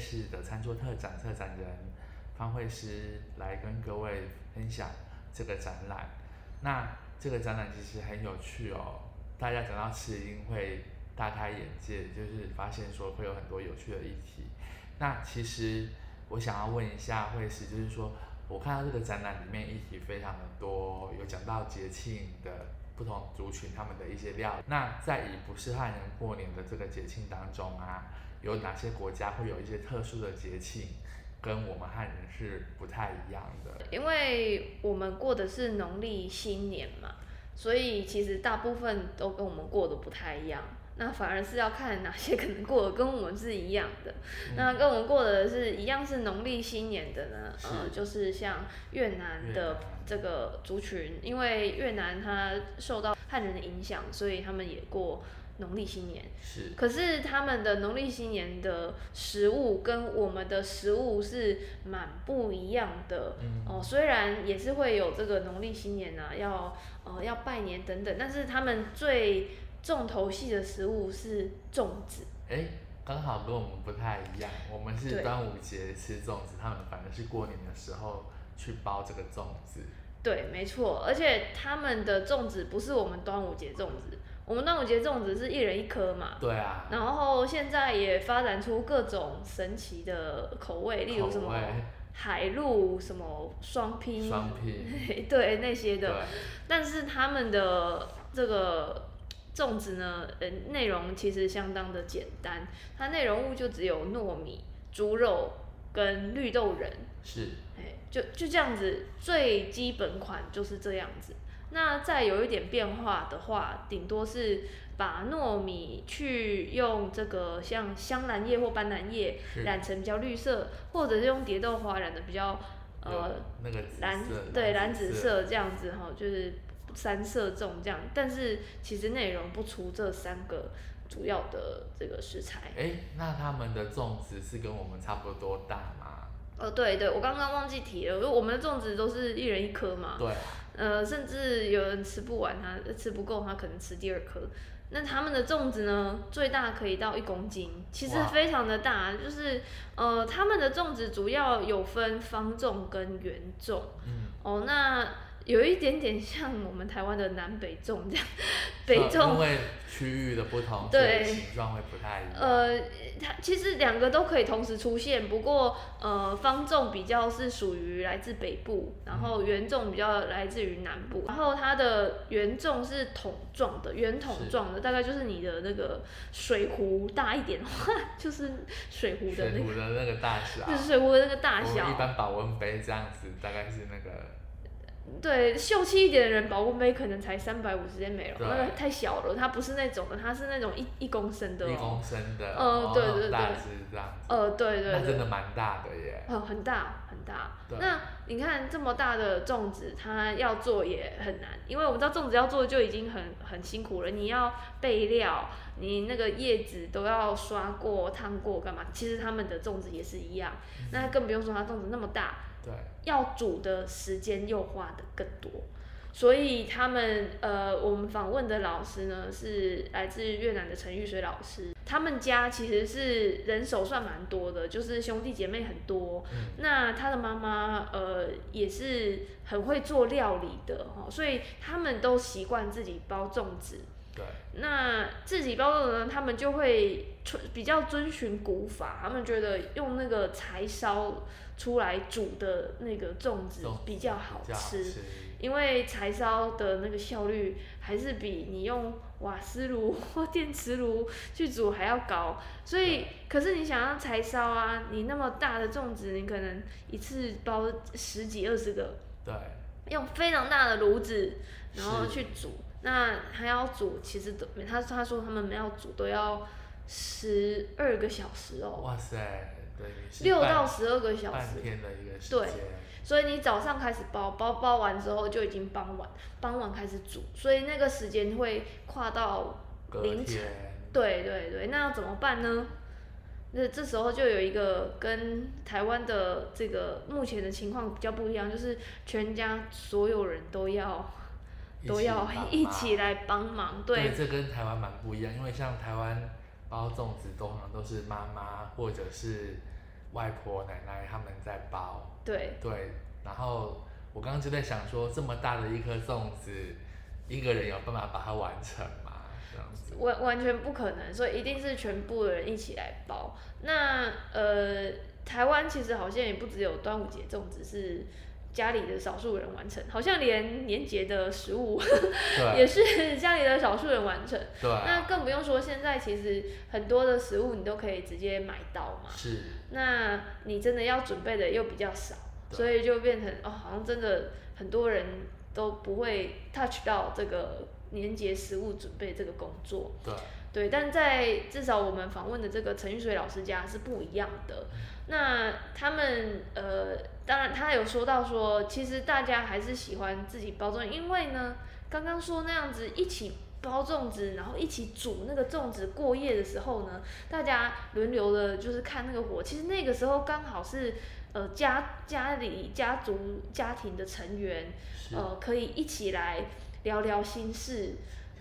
是的餐桌特展，策展人方慧诗来跟各位分享这个展览。那这个展览其实很有趣哦，大家讲到吃一定会大开眼界，就是发现说会有很多有趣的议题。那其实我想要问一下慧师，就是说我看到这个展览里面议题非常的多，有讲到节庆的不同族群他们的一些料理。那在以不是汉人过年的这个节庆当中啊，有哪些国家会有一些特殊的节庆，跟我们汉人是不太一样的？因为我们过的是农历新年嘛，所以其实大部分都跟我们过的不太一样。那反而是要看哪些可能过得跟我们是一样的。嗯、那跟我们过的是一样是农历新年的呢？呃，就是像越南的这个族群，因为越南它受到汉人的影响，所以他们也过农历新年。是。可是他们的农历新年的食物跟我们的食物是蛮不一样的。嗯。哦、呃，虽然也是会有这个农历新年啊，要呃要拜年等等，但是他们最重头戏的食物是粽子，哎，刚好跟我们不太一样。我们是端午节吃粽子，他们反正是过年的时候去包这个粽子。对，没错，而且他们的粽子不是我们端午节粽子，我们端午节粽子是一人一颗嘛。对啊。然后现在也发展出各种神奇的口味，例如什么海陆什么双拼，双拼，对那些的。但是他们的这个。粽子呢，呃，内容其实相当的简单，它内容物就只有糯米、猪肉跟绿豆仁，是，哎，就就这样子，最基本款就是这样子。那再有一点变化的话，顶多是把糯米去用这个像香兰叶或斑斓叶染成比较绿色，或者是用蝶豆花染的比较呃那个蓝，对蓝紫色这样子哈，就是。三色粽这样，但是其实内容不出这三个主要的这个食材。那他们的粽子是跟我们差不多大吗？呃，对对，我刚刚忘记提了，我们的粽子都是一人一颗嘛。对。呃，甚至有人吃不完，他吃不够，他可能吃第二颗。那他们的粽子呢，最大可以到一公斤，其实非常的大。就是呃，他们的粽子主要有分方粽跟圆粽。嗯。哦，那。有一点点像我们台湾的南北粽这样，北粽因为区域的不同，对形状会不太一样。呃，它其实两个都可以同时出现，不过呃，方粽比较是属于来自北部，然后圆粽比较来自于南部。然后它的圆粽是桶状的，圆筒状的，大概就是你的那个水壶大一点的话，就是水壶的那个的那个大小，就是水壶的那个大小。一般保温杯这样子，大概是那个。对，秀气一点的人，保温杯可能才三百五十 ml，那个太小了，它不是那种的，它是那种一一公升的。一公升的。嗯，对对对。大致这样子。呃，对对。那真的蛮大的耶。呃，很大很大。那你看这么大的粽子，它要做也很难，因为我们知道粽子要做就已经很很辛苦了，你要备料，你那个叶子都要刷过、烫过干嘛？其实他们的粽子也是一样，嗯、那更不用说它粽子那么大。对，要煮的时间又花的更多，所以他们呃，我们访问的老师呢是来自越南的陈玉水老师，他们家其实是人手算蛮多的，就是兄弟姐妹很多。嗯、那他的妈妈呃也是很会做料理的哈，所以他们都习惯自己包粽子。对，那自己包的呢，他们就会比较遵循古法，他们觉得用那个柴烧出来煮的那个粽子比较好吃，好吃，因为柴烧的那个效率还是比你用瓦斯炉或电磁炉去煮还要高，所以可是你想要柴烧啊，你那么大的粽子，你可能一次包十几二十个，对，用非常大的炉子然后去煮。那还要煮，其实都他他说他们要煮都要十二个小时哦。哇塞，对，六到十二个小时，半天的一个时间。对，所以你早上开始包，包包完之后就已经傍晚，傍晚开始煮，所以那个时间会跨到凌晨。对对对，那要怎么办呢？那这时候就有一个跟台湾的这个目前的情况比较不一样，就是全家所有人都要。都要一起来帮忙，对，对，这跟台湾蛮不一样，因为像台湾包粽子通常都是妈妈或者是外婆奶奶他们在包。对。对，然后我刚刚就在想说，这么大的一颗粽子，一个人有办法把它完成吗？这样子。完完全不可能，所以一定是全部的人一起来包。那呃，台湾其实好像也不只有端午节粽子是。家里的少数人完成，好像连年节的食物 也是家里的少数人完成。对。那更不用说现在其实很多的食物你都可以直接买到嘛。是。那你真的要准备的又比较少，所以就变成哦，好像真的很多人都不会 touch 到这个年节食物准备这个工作。对。对，但在至少我们访问的这个陈玉水老师家是不一样的。那他们呃，当然他有说到说，其实大家还是喜欢自己包粽，因为呢，刚刚说那样子一起包粽子，然后一起煮那个粽子过夜的时候呢，大家轮流的就是看那个火，其实那个时候刚好是呃家家里家族家庭的成员呃可以一起来聊聊心事。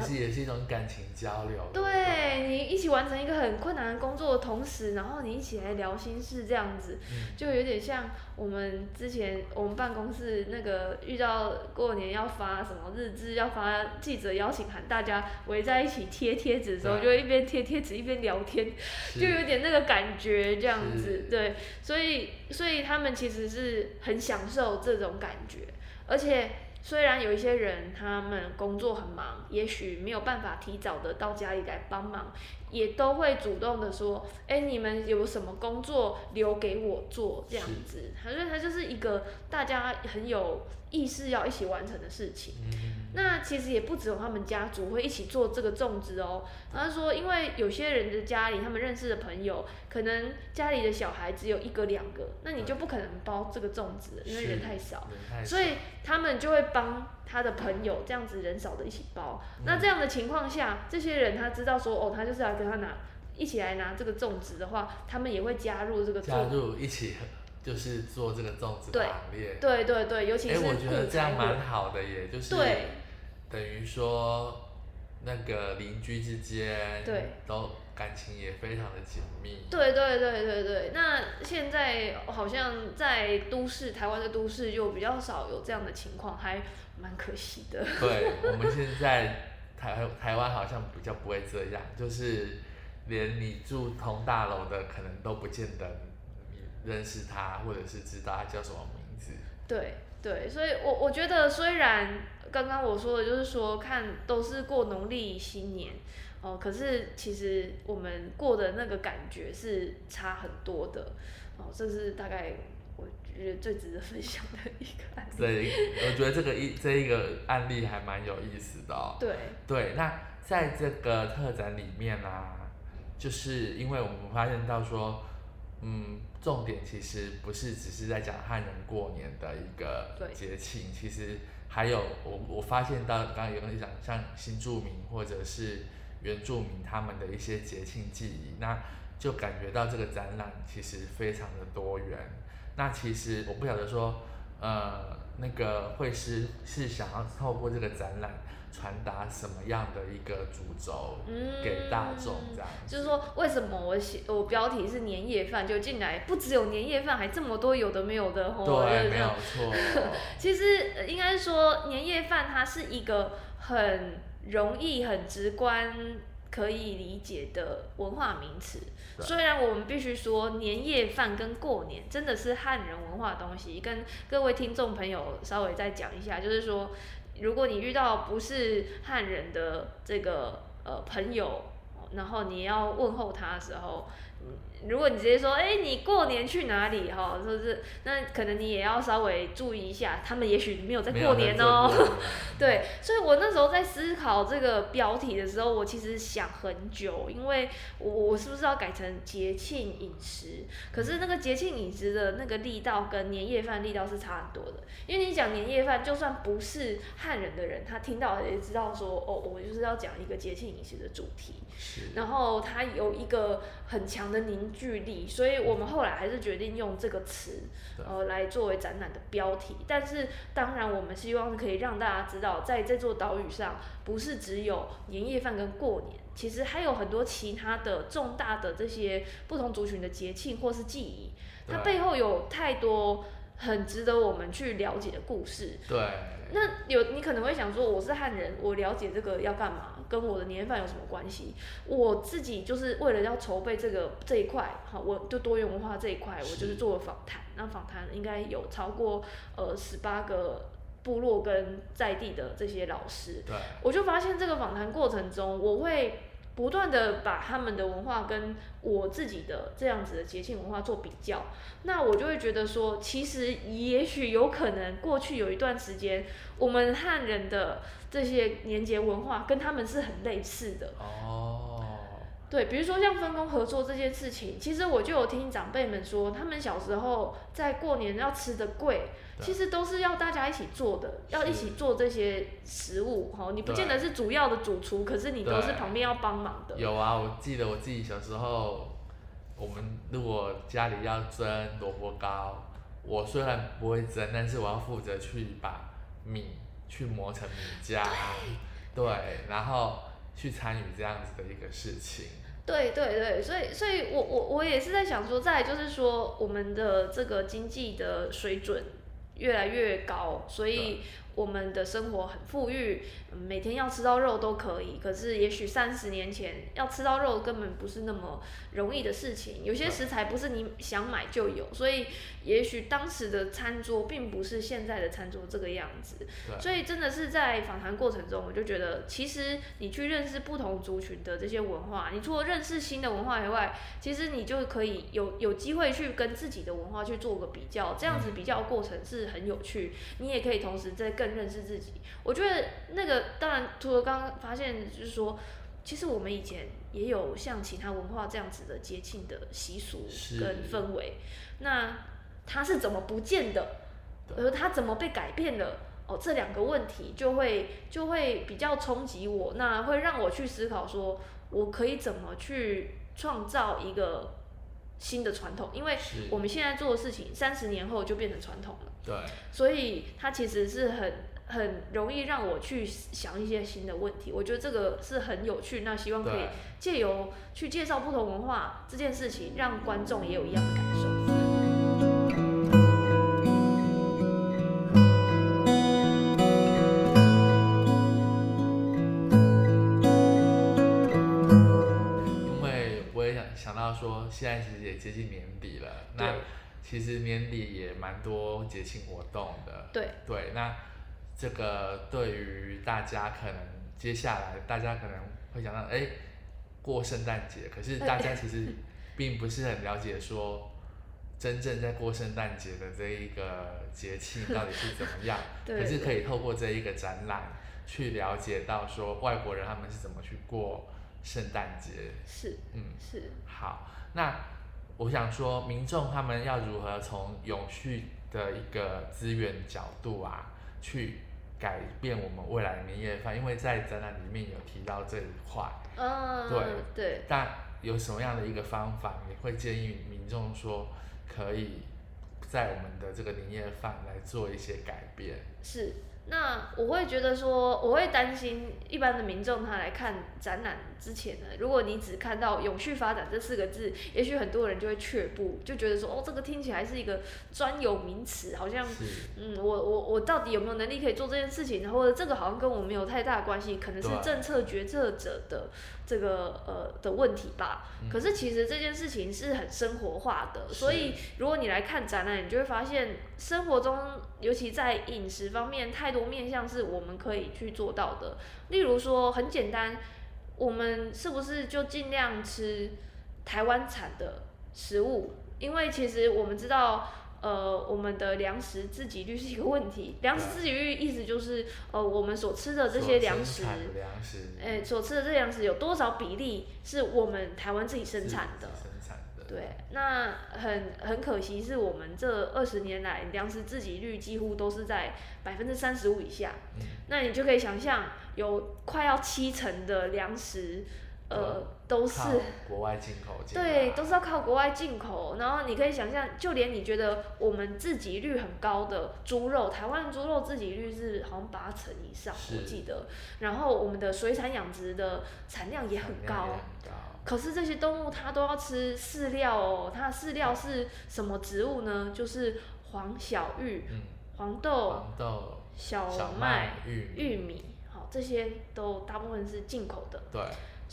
其实也是一种感情交流。对，对你一起完成一个很困难的工作的同时，然后你一起来聊心事，这样子，嗯、就有点像我们之前我们办公室那个遇到过年要发什么日志，要发记者邀请函，大家围在一起贴贴纸的时候，就一边贴贴纸一边聊天，就有点那个感觉这样子。对，所以所以他们其实是很享受这种感觉，而且。虽然有一些人他们工作很忙，也许没有办法提早的到家里来帮忙，也都会主动的说：“哎，你们有什么工作留给我做？”这样子，反正他就是一个大家很有意识要一起完成的事情。那其实也不只有他们家族会一起做这个粽子哦。他说，因为有些人的家里，他们认识的朋友，可能家里的小孩只有一个两个，那你就不可能包这个粽子，因为人太少，太少，所以他们就会帮他的朋友这样子人少的一起包。嗯、那这样的情况下，这些人他知道说，哦，他就是要跟他拿一起来拿这个粽子的话，他们也会加入这个加入一起。就是做这个粽子的行列，对对对，尤其是。哎，我觉得这样蛮好的耶，就是等于说那个邻居之间，对，都感情也非常的紧密。对对对对对，那现在好像在都市，台湾的都市就比较少有这样的情况，还蛮可惜的。对，我们现在台台湾好像比较不会这样，就是连你住同大楼的可能都不见得。认识他，或者是知道他叫什么名字。对对，所以我我觉得，虽然刚刚我说的就是说，看都是过农历新年哦，可是其实我们过的那个感觉是差很多的哦，这是大概我觉得最值得分享的一个案例。对，我觉得这个一这一个案例还蛮有意思的哦。对对，那在这个特展里面呢、啊，就是因为我们发现到说。嗯，重点其实不是只是在讲汉人过年的一个节庆，其实还有我我发现到刚刚有人讲像新住民或者是原住民他们的一些节庆记忆，那就感觉到这个展览其实非常的多元。那其实我不晓得说，呃，那个会师是想要透过这个展览。传达什么样的一个主轴给大众？这样、嗯、就是说，为什么我写我标题是年夜饭就进来？不只有年夜饭，还这么多有的没有的。对，没有错。其实应该说，年夜饭它是一个很容易、很直观可以理解的文化名词。虽然我们必须说，年夜饭跟过年真的是汉人文化的东西，跟各位听众朋友稍微再讲一下，就是说。如果你遇到不是汉人的这个呃朋友，然后你要问候他的时候，如果你直接说，哎，你过年去哪里？哈，就是，那可能你也要稍微注意一下，他们也许没有在过年哦。对，所以我那时候在思考这个标题的时候，我其实想很久，因为我我是不是要改成节庆饮食？可是那个节庆饮食的那个力道跟年夜饭力道是差很多的，因为你讲年夜饭，就算不是汉人的人，他听到也知道说，哦，我就是要讲一个节庆饮食的主题，然后它有一个很强的凝。聚力，所以我们后来还是决定用这个词，呃，来作为展览的标题。但是，当然，我们希望可以让大家知道，在这座岛屿上，不是只有年夜饭跟过年其实还有很多其他的重大的这些不同族群的节庆或是记忆，它背后有太多很值得我们去了解的故事。对。那有你可能会想说，我是汉人，我了解这个要干嘛？跟我的年夜饭有什么关系？我自己就是为了要筹备这个这一块，好，我就多元文化这一块，我就是做了访谈。那访谈应该有超过呃十八个部落跟在地的这些老师。对。我就发现这个访谈过程中，我会。不断的把他们的文化跟我自己的这样子的节庆文化做比较，那我就会觉得说，其实也许有可能过去有一段时间，我们汉人的这些年节文化跟他们是很类似的。哦。对，比如说像分工合作这件事情，其实我就有听长辈们说，他们小时候在过年要吃的贵。其实都是要大家一起做的，要一起做这些食物哈。你不见得是主要的主厨，可是你都是旁边要帮忙的。有啊，我记得我自己小时候，我们如果家里要蒸萝卜糕，我虽然不会蒸，但是我要负责去把米去磨成米浆，对，然后去参与这样子的一个事情。对对对，所以所以我我我也是在想说，在就是说我们的这个经济的水准。越来越高，所以我们的生活很富裕，每天要吃到肉都可以。可是，也许三十年前要吃到肉根本不是那么容易的事情。有些食材不是你想买就有，所以也许当时的餐桌并不是现在的餐桌这个样子。所以，真的是在访谈过程中，我就觉得，其实你去认识不同族群的这些文化，你除了认识新的文化以外，其实你就可以有有机会去跟自己的文化去做个比较。这样子比较过程是很有趣，你也可以同时在更认识自己。我觉得那个当然，除了刚刚发现，就是说，其实我们以前也有像其他文化这样子的节庆的习俗跟氛围。那它是怎么不见的？而它怎么被改变了？哦，这两个问题就会就会比较冲击我，那会让我去思考说，我可以怎么去创造一个新的传统？因为我们现在做的事情，三十年后就变成传统了。对，所以它其实是很很容易让我去想一些新的问题。我觉得这个是很有趣，那希望可以借由去介绍不同文化这件事情，让观众也有一样的感受。因为我也想想到说，现在其实也接近年底了，那。其实年底也蛮多节庆活动的，对。对，那这个对于大家可能接下来大家可能会想到，哎，过圣诞节，可是大家 其实并不是很了解说，真正在过圣诞节的这一个节庆到底是怎么样，可是可以透过这一个展览去了解到说外国人他们是怎么去过圣诞节，是，嗯，是，好，那。我想说，民众他们要如何从永续的一个资源角度啊，去改变我们未来的年夜饭？因为在展览里面有提到这一块。嗯，对对。但有什么样的一个方法，你会建议民众说，可以在我们的这个年夜饭来做一些改变？是。那我会觉得说，我会担心一般的民众他来看展览之前呢，如果你只看到“永续发展”这四个字，也许很多人就会却步，就觉得说，哦，这个听起来是一个专有名词，好像，嗯，我我我到底有没有能力可以做这件事情，或者这个好像跟我没有太大关系，可能是政策决策者的这个呃的问题吧。可是其实这件事情是很生活化的，所以如果你来看展览，你就会发现生活中，尤其在饮食方面，太多面向是我们可以去做到的。例如说，很简单，我们是不是就尽量吃台湾产的食物？因为其实我们知道，呃，我们的粮食自给率是一个问题。粮食自给率意思就是，呃，我们所吃的这些粮食，粮食，哎，所吃的这些粮食有多少比例是我们台湾自己生产的？对，那很很可惜，是我们这二十年来粮食自给率几乎都是在百分之三十五以下。嗯。那你就可以想象，有快要七成的粮食，呃，都是国外进口，对，都是要靠国外进口。然后你可以想象，就连你觉得我们自给率很高的猪肉，台湾猪肉自给率是好像八成以上，我记得。然后我们的水产养殖的产量也很高，可是这些动物它都要吃饲料哦，它的饲料是什么植物呢？就是黄小玉、嗯、黄豆、黄豆、小麦、玉米，好，这些都大部分是进口的。对。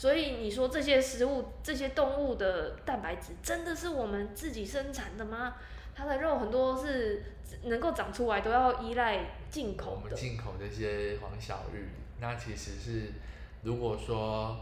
所以你说这些食物、这些动物的蛋白质真的是我们自己生产的吗？它的肉很多是能够长出来都要依赖进口的。我们进口这些黄小玉，那其实是如果说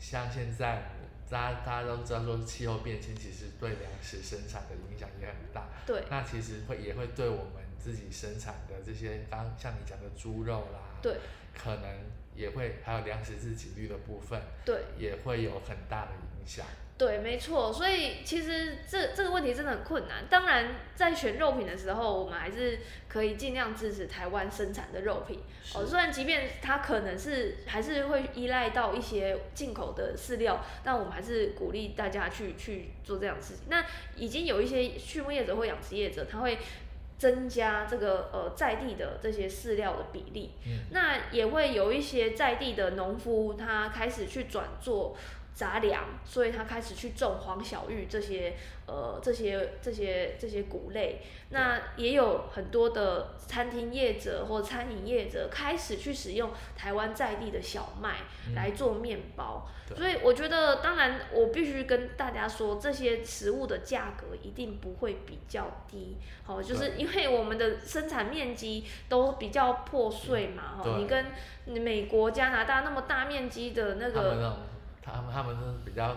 像现在大家大家都知道说气候变迁其实对粮食生产的影响也很大。对。那其实会也会对我们自己生产的这些刚像你讲的猪肉啦，对，可能。也会还有粮食自给率的部分，对，也会有很大的影响。对，没错。所以其实这这个问题真的很困难。当然，在选肉品的时候，我们还是可以尽量支持台湾生产的肉品。哦，虽然即便它可能是还是会依赖到一些进口的饲料，但我们还是鼓励大家去去做这样的事情。那已经有一些畜牧业者或养殖业者，他会。增加这个呃在地的这些饲料的比例，嗯，那也会有一些在地的农夫，他开始去转做杂粮，所以他开始去种黄小玉这些呃这些这些这些谷类。那也有很多的餐厅业者或餐饮业者开始去使用台湾在地的小麦来做面包。嗯，所以我觉得，当然我必须跟大家说，这些食物的价格一定不会比较低。好，就是因为我们的生产面积都比较破碎嘛。哈，你跟美国、加拿大那么大面积的那个。他们他们是比较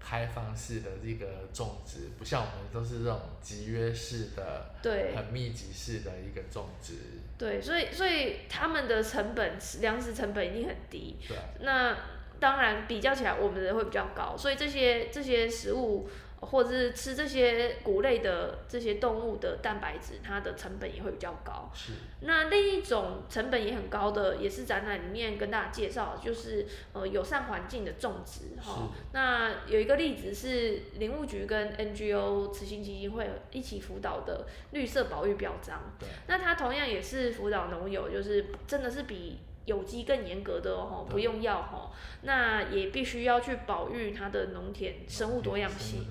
开放式的这个种植，不像我们都是这种集约式的，对，很密集式的一个种植。对，所以所以他们的成本，粮食成本一定很低。对。那当然比较起来，我们的会比较高，所以这些这些食物。或者是吃这些谷类的这些动物的蛋白质，它的成本也会比较高。是。那另一种成本也很高的，也是展览里面跟大家介绍，就是呃友善环境的种植哈。那有一个例子是林务局跟 NGO 慈心基金会一起辅导的绿色保育标章。对。那它同样也是辅导农友，就是真的是比。有机更严格的哦，不用药哈，那也必须要去保育它的农田生物多样性。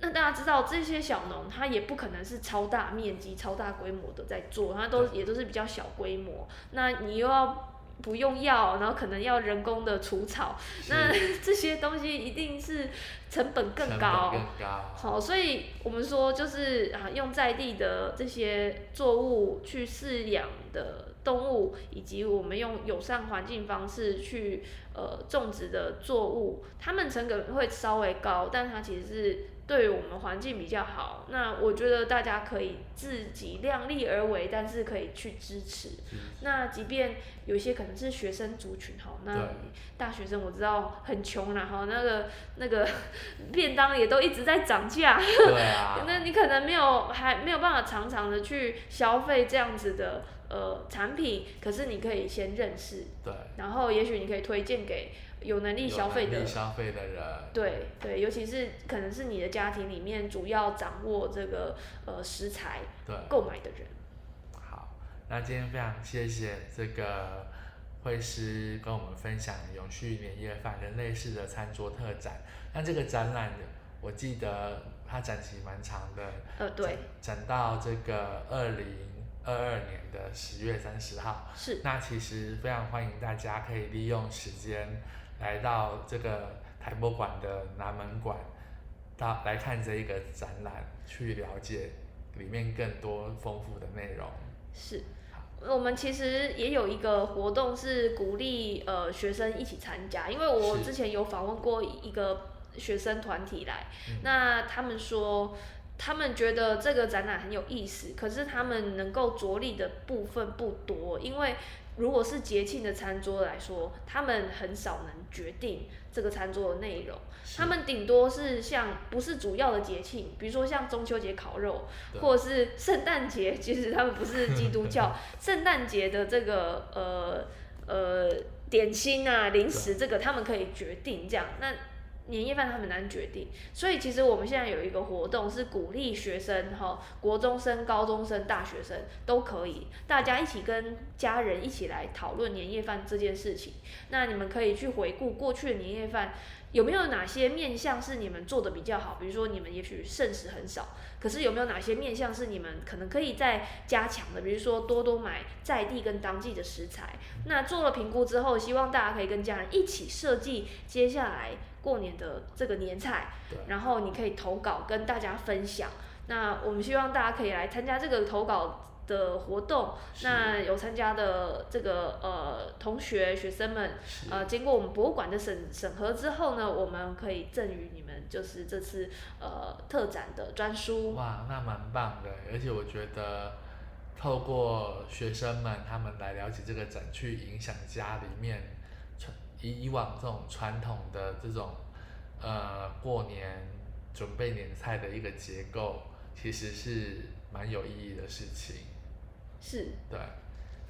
那大家知道这些小农，他也不可能是超大面积、超大规模的在做，他都也都是比较小规模。那你又要不用药，然后可能要人工的除草，那 这些东西一定是成本更高。更高。好，所以我们说就是啊，用在地的这些作物去饲养的。动物以及我们用友善环境方式去呃种植的作物，它们成本会稍微高，但它其实是对我们环境比较好。那我觉得大家可以自己量力而为，但是可以去支持。那即便有些可能是学生族群哈，那大学生我知道很穷，然后那个那个 便当也都一直在涨价。那你可能没有还没有办法常常的去消费这样子的。呃，产品，可是你可以先认识，对，然后也许你可以推荐给有能力消费的消费的人，对对，尤其是可能是你的家庭里面主要掌握这个呃食材对购买的人。好，那今天非常谢谢这个会师跟我们分享永续年夜饭人类式的餐桌特展。那这个展览，我记得它展期蛮长的，呃，对，展到这个二零。二二年的十月三十号，是。那其实非常欢迎大家可以利用时间来到这个台博馆的南门馆，到来看这一个展览，去了解里面更多丰富的内容。是。我们其实也有一个活动是鼓励呃学生一起参加，因为我之前有访问过一个学生团体来，那他们说。他们觉得这个展览很有意思，可是他们能够着力的部分不多，因为如果是节庆的餐桌来说，他们很少能决定这个餐桌的内容。他们顶多是像不是主要的节庆，比如说像中秋节烤肉，或者是圣诞节，其实他们不是基督教，圣诞节的这个呃呃。点心啊、零食这个他们可以决定这样。那年夜饭他们难决定，所以其实我们现在有一个活动是鼓励学生哈，国中生、高中生、大学生都可以，大家一起跟家人一起来讨论年夜饭这件事情。那你们可以去回顾过去的年夜饭，有没有哪些面向是你们做的比较好？比如说你们也许剩食很少，可是有没有哪些面向是你们可能可以再加强的？比如说多多买在地跟当季的食材。那做了评估之后，希望大家可以跟家人一起设计接下来。过年的这个年菜，然后你可以投稿跟大家分享。那我们希望大家可以来参加这个投稿的活动。那有参加的这个呃同学学生们，呃经过我们博物馆的审审核之后呢，我们可以赠予你们就是这次呃特展的专书。哇，那蛮棒的，而且我觉得透过学生们他们来了解这个展，去影响家里面。以以往这种传统的这种，呃，过年准备年菜的一个结构，其实是蛮有意义的事情。是。对。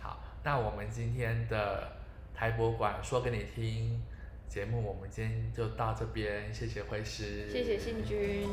好，那我们今天的台博馆说给你听节目，我们今天就到这边，谢谢辉师。谢谢信君。